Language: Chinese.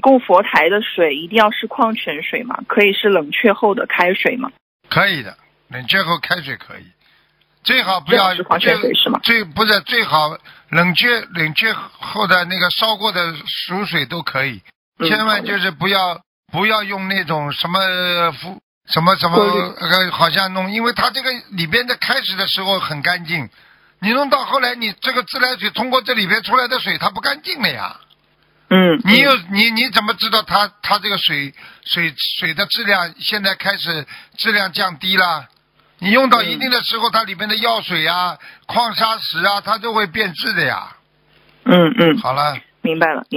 供佛台的水一定要是矿泉水吗？可以是冷却后的开水吗？可以的，冷却后开水可以，最好不要是矿泉水是吗？最不是最好冷却冷却后的那个烧过的熟水都可以，嗯千万就是不要不要用那种什么服什么什么呃，好像弄，因为它这个里边的开始的时候很干净，你弄到后来你这个自来水通过这里边出来的水它不干净了呀。嗯，你有嗯你你怎么知道它它这个水水水的质量现在开始质量降低了？你用到一定的时候，它里面的药水啊、矿砂石啊，它就会变质的呀。嗯嗯，好了，明白了，明。